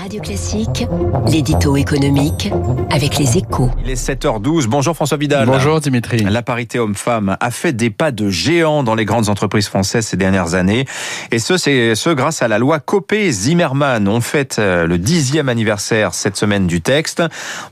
Radio Classique, l'édito économique avec les échos. Il est 7h12. Bonjour François Vidal. Bonjour Dimitri. La parité homme-femme a fait des pas de géant dans les grandes entreprises françaises ces dernières années. Et ce, c'est ce grâce à la loi Copé-Zimmermann. On fête euh, le dixième anniversaire cette semaine du texte.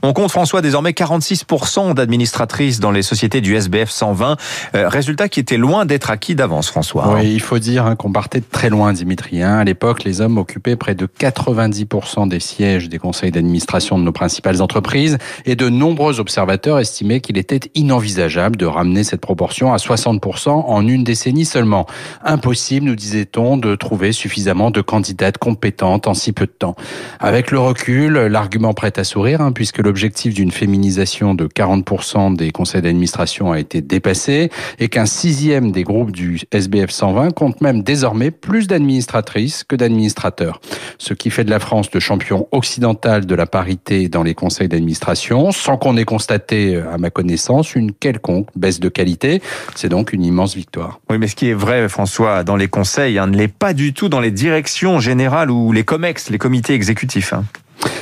On compte François désormais 46% d'administratrices dans les sociétés du SBF 120. Euh, résultat qui était loin d'être acquis d'avance, François. Oui, il faut dire hein, qu'on partait de très loin, Dimitri. Hein. À l'époque, les hommes occupaient près de 90% des sièges des conseils d'administration de nos principales entreprises et de nombreux observateurs estimaient qu'il était inenvisageable de ramener cette proportion à 60% en une décennie seulement. Impossible, nous disait-on, de trouver suffisamment de candidates compétentes en si peu de temps. Avec le recul, l'argument prête à sourire, hein, puisque l'objectif d'une féminisation de 40% des conseils d'administration a été dépassé et qu'un sixième des groupes du SBF 120 compte même désormais plus d'administratrices que d'administrateurs. Ce qui fait de la France le champion occidental de la parité dans les conseils d'administration, sans qu'on ait constaté, à ma connaissance, une quelconque baisse de qualité. C'est donc une immense victoire. Oui, mais ce qui est vrai, François, dans les conseils, hein, ne l'est pas du tout dans les directions générales ou les COMEX, les comités exécutifs. Hein.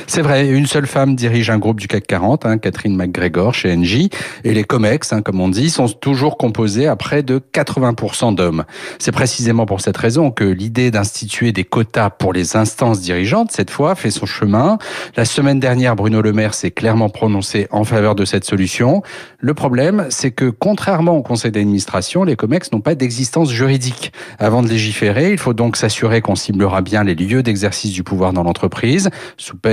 C'est vrai, une seule femme dirige un groupe du CAC 40, hein, Catherine McGregor chez Engie, et les COMEX, hein, comme on dit, sont toujours composés à près de 80% d'hommes. C'est précisément pour cette raison que l'idée d'instituer des quotas pour les instances dirigeantes, cette fois, fait son chemin. La semaine dernière, Bruno Le Maire s'est clairement prononcé en faveur de cette solution. Le problème, c'est que contrairement au conseil d'administration, les COMEX n'ont pas d'existence juridique. Avant de légiférer, il faut donc s'assurer qu'on ciblera bien les lieux d'exercice du pouvoir dans l'entreprise,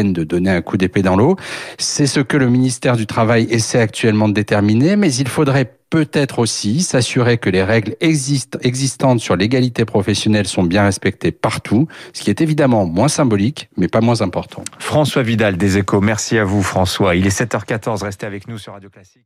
de donner un coup d'épée dans l'eau. C'est ce que le ministère du Travail essaie actuellement de déterminer, mais il faudrait peut-être aussi s'assurer que les règles existantes sur l'égalité professionnelle sont bien respectées partout, ce qui est évidemment moins symbolique, mais pas moins important. François Vidal des Échos, merci à vous François. Il est 7h14, restez avec nous sur Radio Classique.